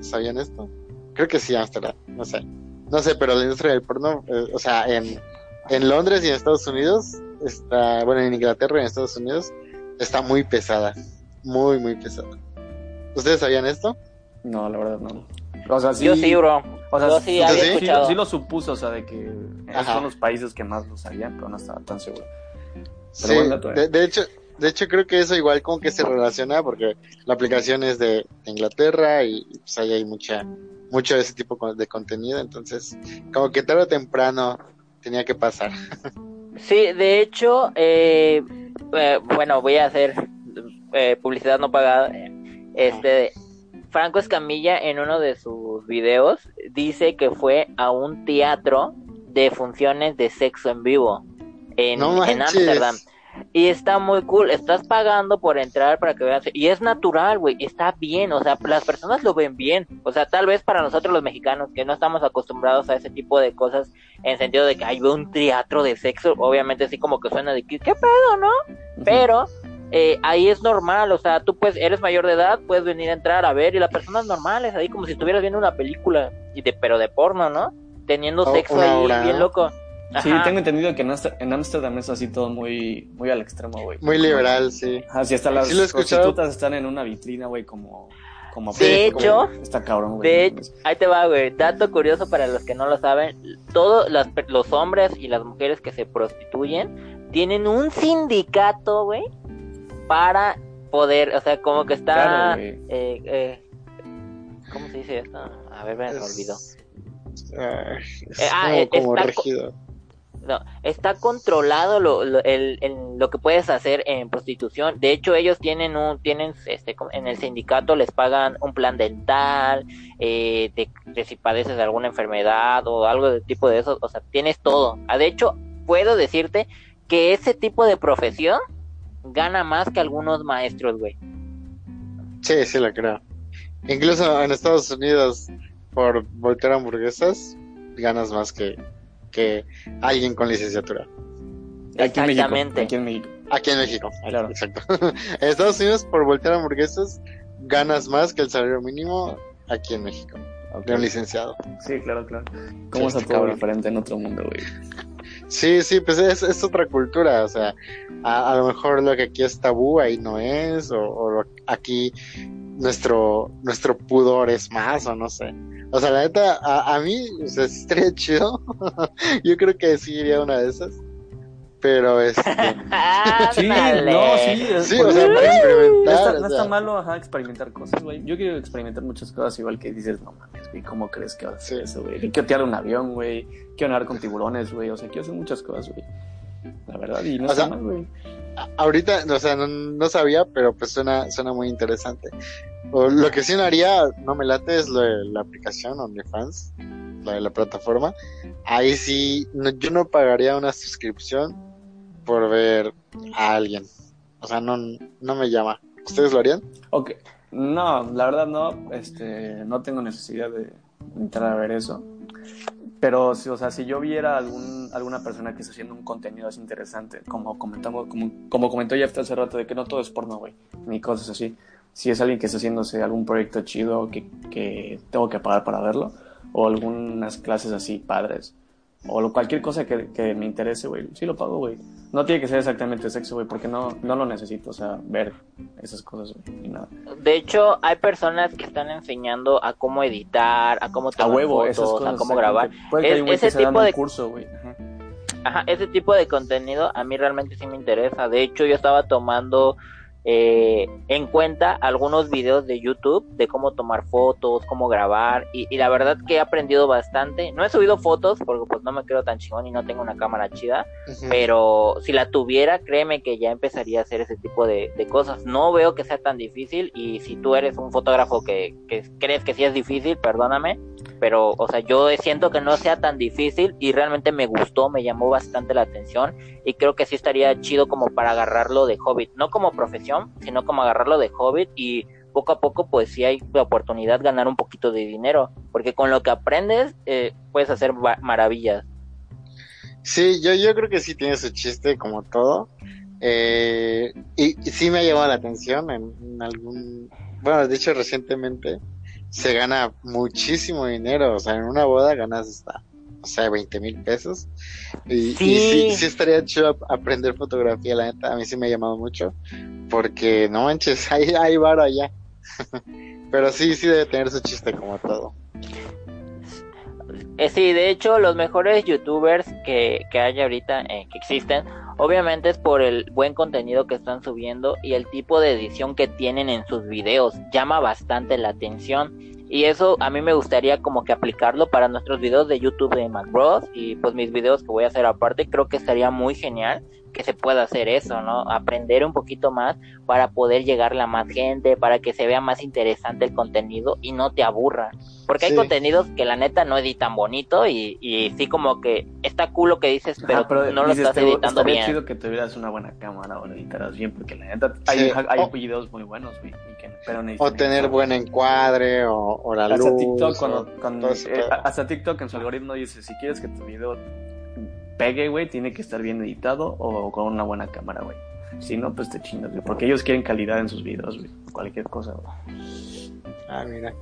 sabían esto? Creo que sí, Ámsterdam, no sé. No sé, pero la industria del porno, eh, o sea, en, en Londres y en Estados Unidos, está, bueno, en Inglaterra y en Estados Unidos, está muy pesada. Muy, muy pesada. ¿Ustedes sabían esto? No, la verdad no. O sea, sí. Yo sí, bro. O sea, Yo sí ¿tú había sí? sí, escuchado. sí lo supuso, o sea, de que Ajá. son los países que más lo sabían, pero no estaba tan seguro. Sí, de hecho, de hecho creo que eso igual como que se relaciona porque la aplicación es de, Inglaterra y pues ahí hay mucha, mucho de ese tipo de contenido, entonces como que tarde o temprano tenía que pasar. Sí, de hecho, eh, eh, bueno, voy a hacer eh, publicidad no pagada. Este, Franco Escamilla en uno de sus videos dice que fue a un teatro de funciones de sexo en vivo en No en manches. Y está muy cool, estás pagando por entrar para que veas. Y es natural, güey, está bien, o sea, las personas lo ven bien. O sea, tal vez para nosotros los mexicanos que no estamos acostumbrados a ese tipo de cosas, en sentido de que hay un teatro de sexo, obviamente así como que suena de que, ¿qué pedo, no? Pero eh, ahí es normal, o sea, tú pues eres mayor de edad, puedes venir a entrar a ver y la persona es normal, es ahí como si estuvieras viendo una película, y de, pero de porno, ¿no? Teniendo sexo ahí, bien ¿no? Sí, Ajá. tengo entendido que en Ámster- en Ámsterdam es así todo muy, muy al extremo, güey. Muy liberal, sí. Así hasta las Sí lo prostitutas están en una vitrina, güey, como, como De como- hecho- está cabrón, güey. De mames. Ahí te va, güey. Dato curioso para los que no lo saben. Todos las pe- los hombres y las mujeres que se prostituyen tienen un sindicato, güey, para poder, o sea, como que está... Claro, eh, eh, ¿Cómo se dice esto? A ver, me olvidó. Ah, es Eh, ah, como, eh, como está regido. No, está controlado lo, lo, el, el- lo que puedes hacer en prostitución. De hecho, ellos tienen un, tienen, este, en el sindicato les pagan un plan dental, eh, de si padeces de alguna enfermedad o algo de tipo de eso. O sea, tienes todo. Ah, de hecho, puedo decirte que ese tipo de profesión gana más que algunos maestros, güey. Sí, sí lo creo. Incluso en Estados Unidos, por voltear hamburguesas, ganas más que, que alguien con licenciatura. Aquí en México. Exactamente. Aquí en México. Aquí en México, Claro. exacto. en Estados Unidos, por voltear hamburguesas, ganas más que el salario mínimo aquí en México, de un licenciado. Sí, claro, claro. ¿Cómo Sí, está todo diferente en otro mundo, güey? Sí, sí, pues es, es otra cultura, o sea, a, a lo mejor lo que aquí es tabú ahí no es, o, o aquí nuestro nuestro pudor es más, o no sé. O sea, la neta, a, a mí, o sea. Yo creo que sí iría una de esas. Pero este, Sí, no, sí. es- sí, o sea, para no experimentar. está, o no está malo, ajá, experimentar cosas, güey. Yo quiero experimentar muchas cosas, igual que dices, no mames, güey, ¿cómo crees que vas a hacer Sí. eso, güey? Quiero tirar un avión, güey. Quiero nadar con tiburones, güey. O sea, quiero hacer muchas cosas, güey. La verdad, y no O está sea, mal, güey. ahorita, o sea, no, no sabía, pero pues suena, suena muy interesante. O lo que sí no haría, no me late, es lo de la aplicación OnlyFans, la de la plataforma. Ahí sí, no- yo no pagaría una suscripción por ver a alguien. O sea, no, no me llama. ¿Ustedes lo harían? Ok. No, la verdad no, este, no tengo necesidad de entrar a ver eso. Pero, o sea, si yo viera algún, alguna persona que está haciendo un contenido así interesante, como comentamos, como, como comentó Jeff hace rato, de que no todo es porno, güey, ni cosas así. Si es alguien que está haciéndose algún proyecto chido que, que tengo que pagar para verlo, o algunas clases así padres, o lo- cualquier cosa que, que me interese, güey, sí lo pago, güey. No tiene que ser exactamente sexo, güey, porque no, no lo necesito, o sea, ver esas cosas, güey, ni nada. De hecho, hay personas que están enseñando a cómo editar, a cómo A tomar huevo, fotos, esas cosas. a cómo grabar. Puede que Es- un ese que se dando tipo un de- curso, güey. Ajá. Ajá, ese tipo de contenido a mí realmente sí me interesa. De hecho, yo estaba tomando eh, en cuenta algunos videos de YouTube de cómo tomar fotos, cómo grabar y, la verdad que he aprendido bastante. No he subido fotos porque pues no me creo tan chingón y no tengo una cámara chida, pero si la tuviera, créeme que ya empezaría a hacer ese tipo de, cosas. No veo que sea tan difícil y si tú eres un fotógrafo que, que crees que sí es difícil, perdóname, pero o sea, yo siento que no sea tan difícil y realmente me gustó, me llamó bastante la atención y creo que sí estaría chido como para agarrarlo de Hobbit, no como profesión, sino como agarrarlo de Hobbit y poco a poco pues sí hay oportunidad de ganar un poquito de dinero, porque con lo que aprendes eh, puedes hacer maravillas. Sí, yo, yo creo que sí tiene su chiste como todo. Eh, y, sí me ha llamado la atención en, algún... Bueno, de hecho recientemente se gana muchísimo dinero, o sea, en una boda ganas hasta o sea, 20 mil pesos. Y sí. sí, estaría chido aprender fotografía, la neta, a mí sí me ha llamado mucho, porque no manches, hay, hay varo allá. Pero sí, sí debe tener su chiste como todo. Eh, sí, de hecho, los mejores youtubers que, que hay ahorita, eh, que existen, obviamente es por el buen contenido que están subiendo y el tipo de edición que tienen en sus videos. Llama bastante la atención y eso a mí me gustaría como que aplicarlo para nuestros videos de YouTube de MacBros y pues mis videos que voy a hacer aparte. Creo que estaría muy genial que se pueda hacer eso, ¿no? Aprender un poquito más para poder llegarle a más gente, para que se vea más interesante el contenido y no te aburra. Porque hay contenidos que la neta no editan bonito y, y sí como que está cool lo que dices, pero, no lo estás editando bien. chido que tuvieras una buena cámara o lo editaras bien, porque la neta hay, hay videos muy buenos, güey. o tener buen encuadre o, o la hasta TikTok, cuando, eh, hasta TikTok en su algoritmo dice, si quieres que tu video pegue, güey, tiene que estar bien editado o con una buena cámara, güey. Si no, pues te chingas, güey. Porque ellos quieren calidad en sus videos, güey. Cualquier cosa, güey. Ah, mira.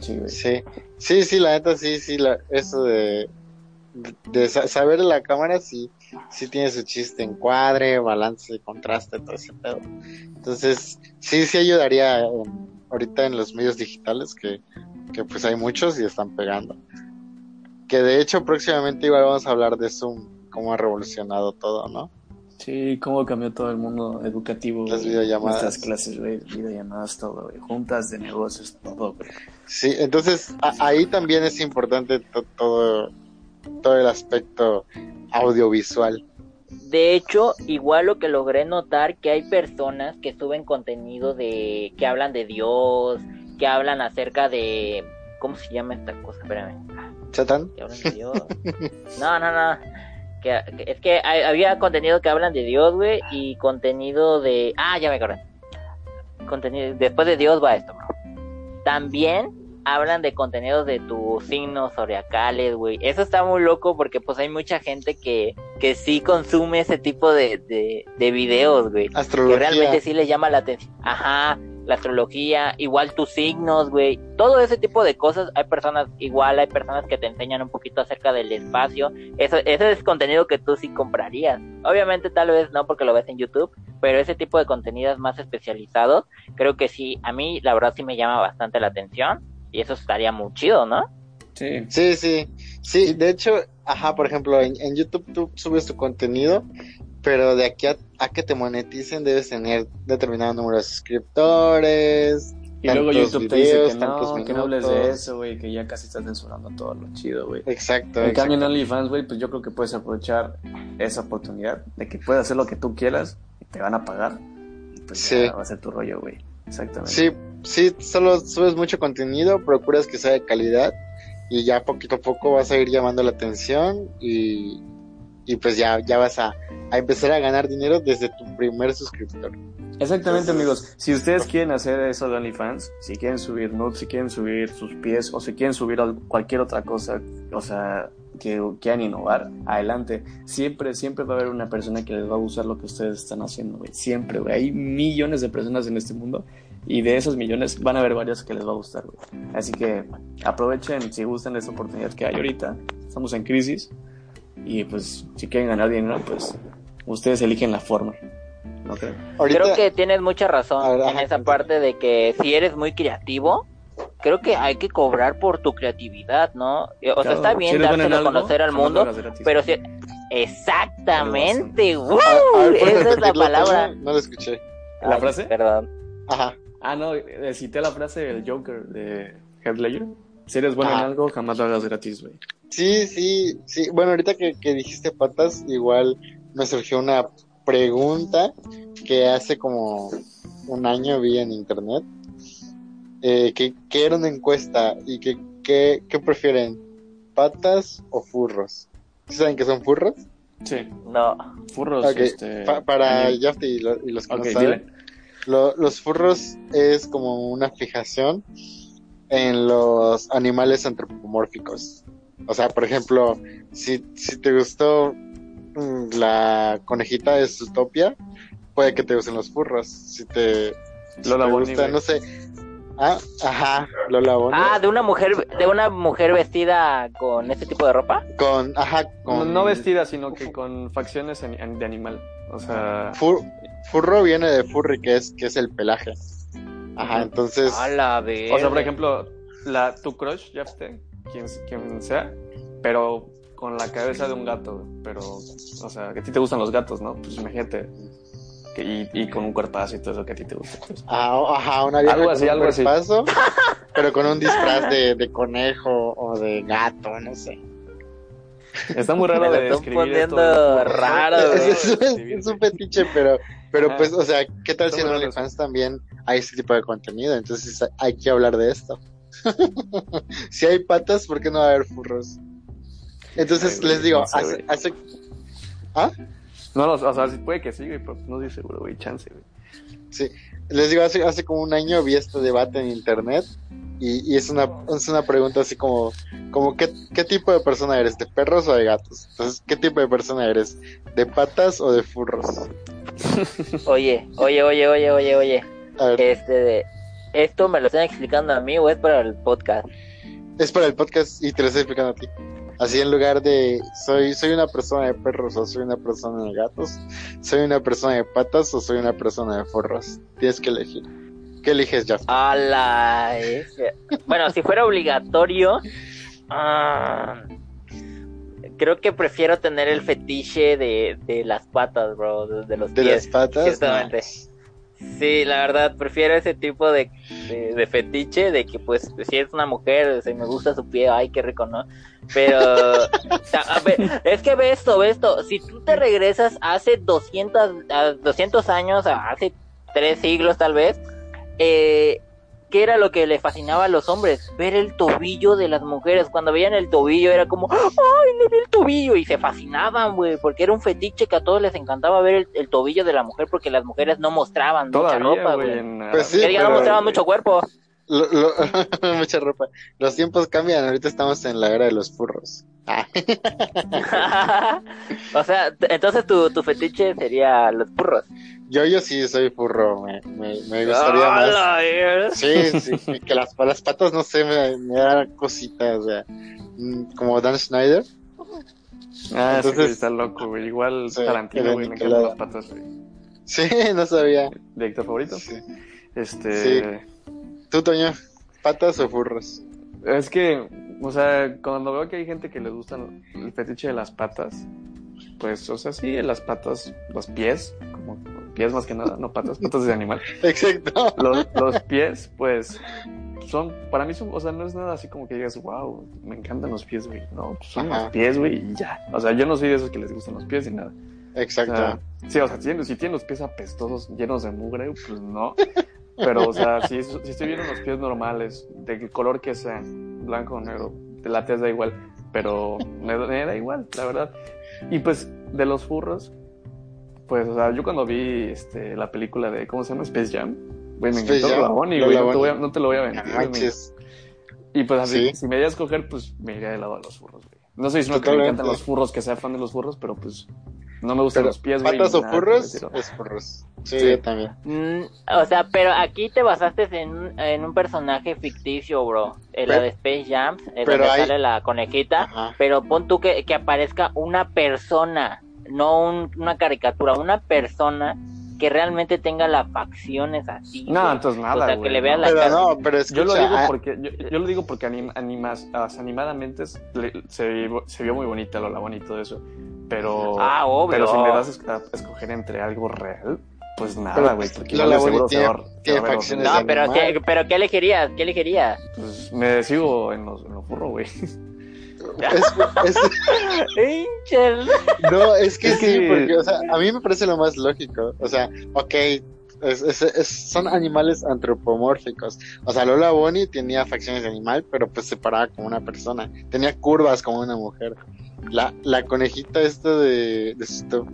Sí, güey. Sí, sí, sí, la neta, sí, sí, la, eso de, de, saber la cámara, sí, sí tiene su chiste, encuadre, balance, contraste, todo ese pedo. Entonces, sí, sí ayudaría ahorita en los medios digitales que, que pues hay muchos y están pegando. Que de hecho próximamente igual vamos a hablar de Zoom cómo ha revolucionado todo, ¿no? Sí, cómo cambió todo el mundo educativo. Las videollamadas. Nuestras clases, güey, videollamadas, todo, güey. Juntas de negocios, todo, güey. Sí, entonces ahí también es importante todo, todo el aspecto audiovisual. De hecho, igual lo que logré notar que hay personas que suben contenido de que hablan de Dios, que hablan acerca de ¿cómo se llama esta cosa? Espérame. ¿Satán? No, no, no. Que, es que había contenido que hablan de Dios, güey, y contenido de... Ah, ya me acordé. Contenido... Después de Dios va esto, bro. También hablan de contenidos de tus signos zodiacales, güey. Eso está muy loco porque pues hay mucha gente que, que sí consume ese tipo de, de, de videos, güey. Astrología. Que realmente sí les llama la atención. Ajá la astrología, igual tus signos, güey, todo ese tipo de cosas, hay personas, igual hay personas que te enseñan un poquito acerca del espacio, eso, ese es contenido que tú sí comprarías, obviamente tal vez no porque lo ves en YouTube, pero ese tipo de contenidos más especializados, creo que sí, a mí la verdad sí me llama bastante la atención, y eso estaría muy chido, ¿no? Sí. Sí, sí, sí, de hecho, ajá, por ejemplo, en, en YouTube tú subes tu contenido pero de aquí a, que te moneticen debes tener determinado número de suscriptores. Y luego YouTube te dice que no, que no hables de eso, güey, que ya casi estás censurando todo lo chido, güey. Exacto. En cambio en OnlyFans, güey, pues yo creo que puedes aprovechar esa oportunidad de que puedes hacer lo que tú quieras y te van a pagar. Y pues sí. va a ser tu rollo, güey. Exactamente. Sí, sí, solo subes mucho contenido, procuras que sea de calidad y ya poquito a poco vas a ir llamando la atención y, y pues ya, ya vas a, empezar a ganar dinero desde tu primer suscriptor. Exactamente, amigos. Si ustedes quieren hacer eso de OnlyFans, si quieren subir nudes, si quieren subir sus pies o si quieren subir cualquier otra cosa, o sea, que quieran innovar, adelante. Siempre, siempre va a haber una persona que les va a gustar lo que ustedes están haciendo, güey. Siempre, güey. Hay millones de personas en este mundo y de esos millones van a haber varios que les va a gustar, güey. Así que aprovechen si gustan esta oportunidad que hay ahorita. Estamos en crisis y pues si quieren ganar dinero, pues ustedes eligen la forma. ¿no creo? creo que tienes mucha razón en esa parte de que si eres muy creativo, creo que hay que cobrar por tu creatividad, ¿no? O sea, está bien dárselo a conocer al mundo, pero si... Exactamente, ¡Wow! Esa es la palabra. No lo escuché. ¿La Ay, frase? Perdón. Ajá. Ah, no, eh, cité la frase del Joker de Heath Ledger. Si eres bueno en algo, jamás lo hagas gratis, güey. Sí, sí, sí. Bueno, ahorita que, que dijiste patas, igual me surgió una pregunta que hace como un año vi en internet. Eh, que, que era una encuesta y que, que, ¿qué prefieren? ¿Patas o furros? ¿Sí ¿Saben qué son furros? Sí, No. furros, este... pa- para anime. Jafti y, lo- y los que no saben, dile. lo- los furros es como una fijación en los animales antropomórficos. O sea, por ejemplo, si, si te gustó mm, la conejita de Zootopia, puede que te gusten los furros. Si te, si Lola te gusta, no sé. Ah, ajá, Lola Bunny. Ah, de una mujer, de una mujer vestida con este tipo de ropa. Con, ajá, No, con... no vestida, sino que con facciones ani- de animal. O sea, fur- furro viene de furry, que es, que es el pelaje. Ajá, entonces... A la vez. o sea, por ejemplo, la, tu crush, ya esté, quien, quien sea, pero con la cabeza de un gato, pero, o sea, que a ti te gustan los gatos, ¿no? Pues imagínate, que, y, y con un cuerpazo y todo eso que a ti te gusta. pues. Ah, ajá, una vieja Algo así, con un algo así. cuerpazo, pero con un disfraz de, de conejo o de gato, no sé. Está muy Me raro lo de están poniendo esto. raro, Es, güey. es- es- es un fetiche, pero, pero Ah. pues, o sea, ¿qué tal si en OnlyFans también hay este tipo de contenido? Entonces hay que hablar de esto. si hay patas, ¿por qué no va a haber furros? Entonces Ay, güey, les digo, no sé, hace, hace, ¿ah? No, no, o sea, puede que sí, güey, pero no estoy seguro, güey, chance, güey. Sí, les digo, hace, hace como un año vi este debate en internet y, y es una, es una pregunta así como, como ¿qué, ¿qué tipo de persona eres? ¿De perros o de gatos? Entonces, ¿qué tipo de persona eres? ¿De patas o de furros? Oye, oye, oye, oye, oye, oye. A ver, Este, de- esto me lo están explicando a mí o es para el podcast. es para el podcast y te lo estoy explicando a ti. Así en lugar de soy, soy una persona de perros o soy una persona de gatos, soy una persona de patas o soy una persona de furros. Tienes que elegir. ¿Qué eliges, Jeff? A la. Bueno, si fuera obligatorio, ah, creo que prefiero tener el fetiche de, de las patas, bro, de, de los ¿De pies. las patas? ciertamente. Sí, la verdad, prefiero ese tipo de, de, de fetiche, de que pues si es una mujer, si me gusta su pie, ay, qué rico, ¿no? Pero, es que ve esto, ve esto, si tú te regresas hace 200, a 200 años, hace tres siglos tal vez, eh, ¿qué era lo que le fascinaba a los hombres? Ver el tobillo de las mujeres, cuando veían el tobillo era como, ¡ay, le vi el tobillo! Y se fascinaban, güey, porque era un fetiche que a todos les encantaba ver el, el tobillo de la mujer porque las mujeres no mostraban mucha ropa, güey. Pues sí, no pero- mostraban mucho cuerpo. Lo- lo- mucha ropa. Los tiempos cambian, ahorita estamos en la era de los furros. O sea, entonces tu, tu fetiche sería los burros. Yo, yo sí soy furro, me, me, me gustaría ¡Ah, más. Sí, sí, sí, que las, las patas, no sé, me, me da cositas, o sea, mm, como Dan Schneider. Ah, Entonces- güey está loco, güey. Igual Sí, Tarantino, güey, me Nicolás. encantan las patas, güey. Sí, no sabía. ¿Director favorito? Sí. Este... Sí. ¿Tú, Toño? ¿Patas o furros? Es que, o sea, cuando veo que hay gente que le gustan el fetiche de las patas, pues, o sea, sí, las patas, los pies, como pies más que nada, no patas, patas de animal. Exacto. Los, los pies, pues, son, para mí son, o sea, no es nada así como que digas, wow, me encantan los pies, güey. No, pues son Ajá. los pies, güey, y ya. O sea, yo no soy de esos que les gustan los pies ni nada. O Exacto. sea, sí, o sea, si, si tienen los pies apestosos, llenos de mugre, pues no. Pero, o sea, si, si estoy viendo los pies normales, de color que sea, blanco o negro, de la tez da igual, pero me, da- me da igual, la verdad. Y pues, de los furros, pues, o sea, yo cuando vi este, la película de, ¿cómo se llama? Space Jam, güey, me Space encantó Jam, Bunny, Lola güey, no voy a- no te lo voy a manches. y pues así, Sí. si me iría a escoger, pues me iría del lado de los furros, güey. No soy uno que me encantan los furros, que sea fan de los furros, pero pues no me gustan Pero, los pies, güey. ¿Patas o nada furros? estilo. Es furros. Sí, Sí. yo también. Mm, o sea, pero aquí te basaste en, un- en un personaje ficticio, bro. En la Pero- de Space Jam, en donde hay- sale la conejita. Ajá. Pero pon tú que, que aparezca una persona, no un- una caricatura, una persona que realmente tenga las facciones así. No, güey. entonces nada, O sea, que güey, le vea no. la Pero cara. no, pero escucha. Yo lo digo porque yo, yo lo digo porque anim- animas, as- animadamente es- le- se, vio- se vio muy bonita Lola Bonito y todo eso. Pero, Ah, obvio. pero si me das es- a escoger entre algo real, Pues nada, Pero, güey, porque Lola de seguro se va tiene- se tiene va a ver facciones. No, pero. ¿qué, pero ¿qué elegirías? ¿Qué elegirías? Pues me sigo en los, en los furros, güey. Es- es- Pinche- no, es que sí, que- porque, o sea, a mí me parece lo más lógico. O sea, ok, es- es- es- son animales antropomórficos. O sea, Lola Bonnie tenía facciones de animal, pero pues se paraba como una persona. Tenía curvas como una mujer. La, la conejita esta de, de,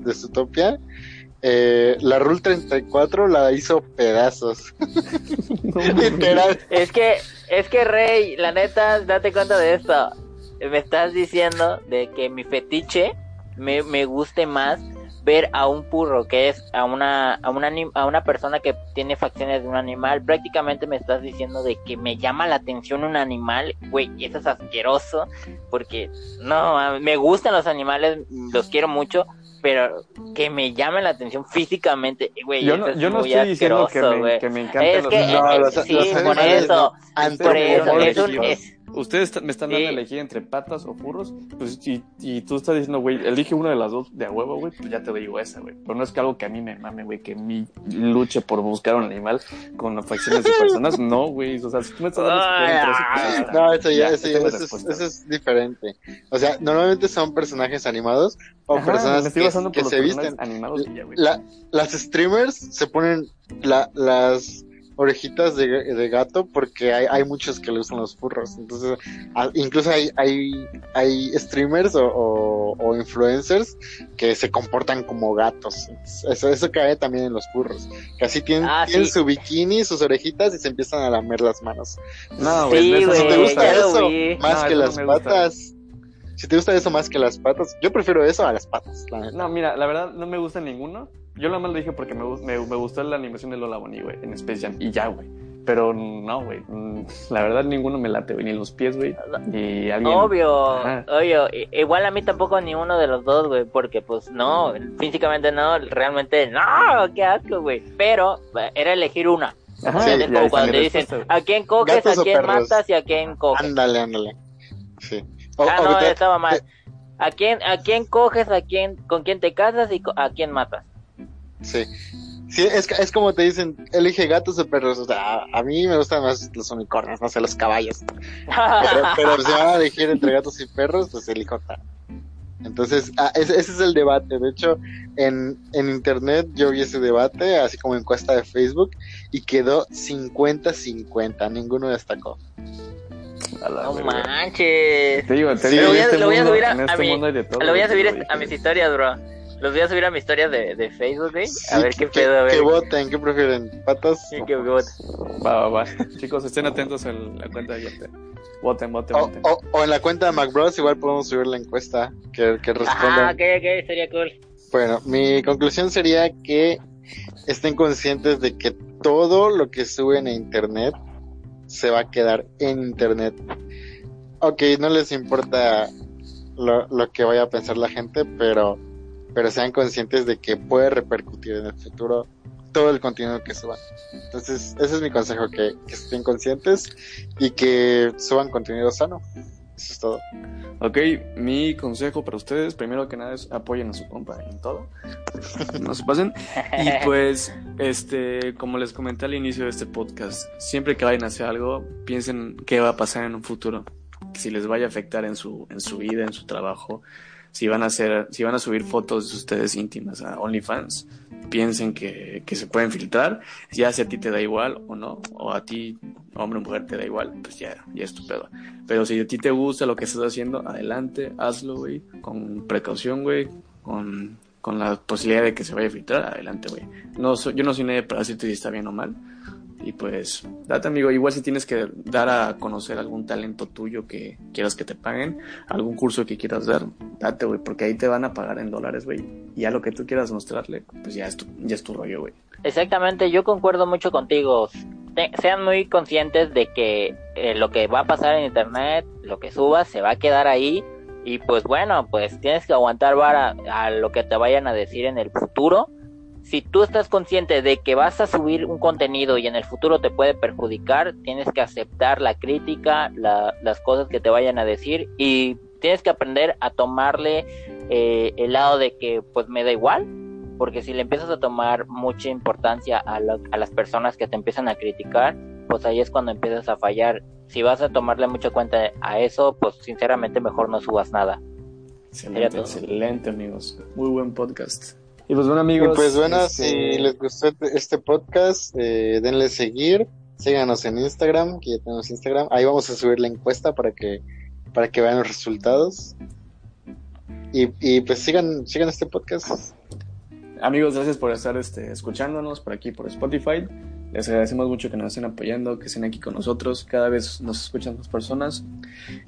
de Zootopia, eh, la Rule 34 la hizo pedazos. Literal. Es que, es que Rey, la neta, date cuenta de esto. Me estás diciendo de que mi fetiche me, me guste más ver a un purro que es a una a una a una persona que tiene facciones de un animal prácticamente me estás diciendo de que me llama la atención un animal güey y eso es asqueroso porque no me gustan los animales los quiero mucho pero que me llamen la atención físicamente güey Yo eso no, es yo no muy estoy diciendo que asqueroso, me, güey. que me encanten es los que animales. No, los- sí los por eso no. por eso es un es Ustedes me están dando a Sí. elegir entre patas o furros, pues, y, y tú estás diciendo, güey, elige una de las dos de a huevo, güey, pues ya te digo esa, güey. Pero no es que algo que a mí me mame, güey, que mi luche por buscar un animal con facciones de personas, no, güey. O sea, si tú me estás dando entre eso, pues. No, eso ya, Ya, eso, es eso es, respuesta. eso es diferente. O sea, normalmente son personajes animados o Ajá, personas que, que se visten. animados y ya, güey. La, las streamers se ponen la, las orejitas de, de gato porque hay, hay muchos que le usan los furros. Entonces, a- incluso hay, hay, hay streamers o, o- o influencers que se comportan como gatos. Eso, eso cae también en los furros. Que así tienen, Ah, tienen sí. su bikini, sus orejitas y se empiezan a lamer las manos. No, Si te gusta eso más No, que eso no las gusta. patas, si te gusta eso más que las patas, yo prefiero eso a las patas. la. No, mira, la verdad no me gusta ninguno. Yo nada más lo dije porque me, me, me gustó la animación de Lola Bonnie, güey, en especial. Y ya, güey. Pero no, güey. mm, La verdad ninguno me late, güey. Ni los pies, güey. Ni alguien. Obvio, Ajá. obvio. Igual a mí tampoco ni uno de los dos, güey, porque pues no, físicamente no, realmente no, qué asco, güey. Pero eh, era elegir una. Ajá, Sí, ya como cuando te dicen. ¿a quién coges, a quién perros. matas y a quién coges? Ándale, ándale. Sí. O- ah, no, te- estaba mal. ¿A quién, a quién coges, a quién, con quién te casas y a quién matas? Sí. Sí, es, es como te dicen, elige gatos o perros. O sea, a, a mí me gustan más los unicornios, no sé, los caballos. Pero, pero si van a elegir entre gatos y perros, pues elijo tal. Entonces, ah, ese, ese es el debate. De hecho, en, en internet yo vi ese debate, así como encuesta de Facebook, y quedó 50-50. Ninguno destacó. No verga. manches. Te digo, te Sí, digo, lo voy en a, este lo voy a mundo- subir a, mis historias, bro. Los voy a subir a mis historias de, de Facebook, güey. A Sí, ver qué que, pedo, a ver. que voten, ¿qué prefieren? ¿Patas? Sí, qué bot. Va, va, va. Chicos, estén atentos a la cuenta abierta. Voten, voten, O, voten. o, o en la cuenta de MacBros igual podemos subir la encuesta que, que Ah, ok, ok, sería cool. Bueno, mi conclusión sería que estén conscientes de que todo lo que suben a internet se va a quedar en internet. Ok, no les importa lo, lo que vaya a pensar la gente, pero, pero sean conscientes de que puede repercutir en el futuro todo el contenido que suban. Entonces, ese es mi consejo, que, que estén conscientes y que suban contenido sano. Eso es todo. Ok, mi consejo para ustedes, primero que nada, es apoyen a su compa en todo. No se pasen. Y pues, este, como les comenté al inicio de este podcast, siempre que vayan a hacer algo, piensen qué va a pasar en un futuro. Si les vaya a afectar en su, en su vida, en su trabajo. Si van a hacer, si van a subir fotos de ustedes íntimas a OnlyFans, piensen que, que se pueden filtrar. Ya si a ti te da igual o no, o a ti, hombre o mujer, te da igual, pues ya, ya es tu pedo. Pero si a ti te gusta lo que estás haciendo, adelante, hazlo, güey, con precaución, güey, con, con la posibilidad de que se vaya a filtrar, adelante, güey. No, yo no soy nadie para decirte si está bien o mal. Y pues, date, amigo, igual si tienes que dar a conocer algún talento tuyo que quieras que te paguen, algún curso que quieras dar, date, güey, porque ahí te van a pagar en dólares, güey. Y ya lo que tú quieras mostrarle, pues ya es tu, ya es tu rollo, güey. Exactamente, yo concuerdo mucho contigo. Sean muy conscientes de que eh, lo que va a pasar en internet, lo que subas, se va a quedar ahí. Y pues bueno, pues tienes que aguantar vara a lo que te vayan a decir en el futuro. Si tú estás consciente de que vas a subir un contenido y en el futuro te puede perjudicar, tienes que aceptar la crítica, la- las cosas que te vayan a decir y tienes que aprender a tomarle eh, el lado de que pues me da igual, porque si le empiezas a tomar mucha importancia a, a las personas que te empiezan a criticar, pues ahí es cuando empiezas a fallar. Si vas a tomarle mucha cuenta a eso, pues sinceramente mejor no subas nada. Excelente, excelente amigos. Muy buen podcast. Y pues bueno amigos. Y pues bueno, este si les gustó este podcast, eh, denle seguir, síganos en Instagram, que ya tenemos Instagram. Ahí vamos a subir la encuesta para que, para que vean los resultados. Y, y pues sigan, sigan este podcast. Amigos, gracias por estar este, escuchándonos por aquí por Spotify. Les agradecemos mucho que nos estén apoyando, que estén aquí con nosotros. Cada vez nos escuchan más personas.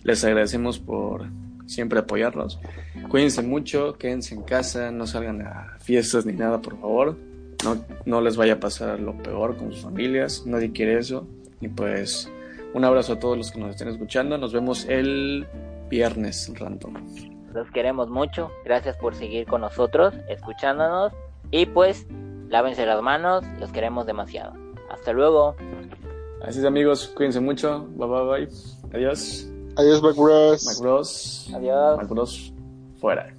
Les agradecemos por siempre apoyarnos. Cuídense mucho, quédense en casa, no salgan a fiestas ni nada, por favor. No, no les vaya a pasar lo peor con sus familias, nadie quiere eso. Y pues un abrazo a todos los que nos estén escuchando. Nos vemos el viernes random. Los queremos mucho. Gracias por seguir con nosotros, escuchándonos. Y pues, lávense las manos. Los queremos demasiado. Hasta luego. Así es, amigos. Cuídense mucho. Bye, bye, bye. Adiós. Adiós, Mac Bros. Mac Bros. Adiós. Mac Bros. Fuera.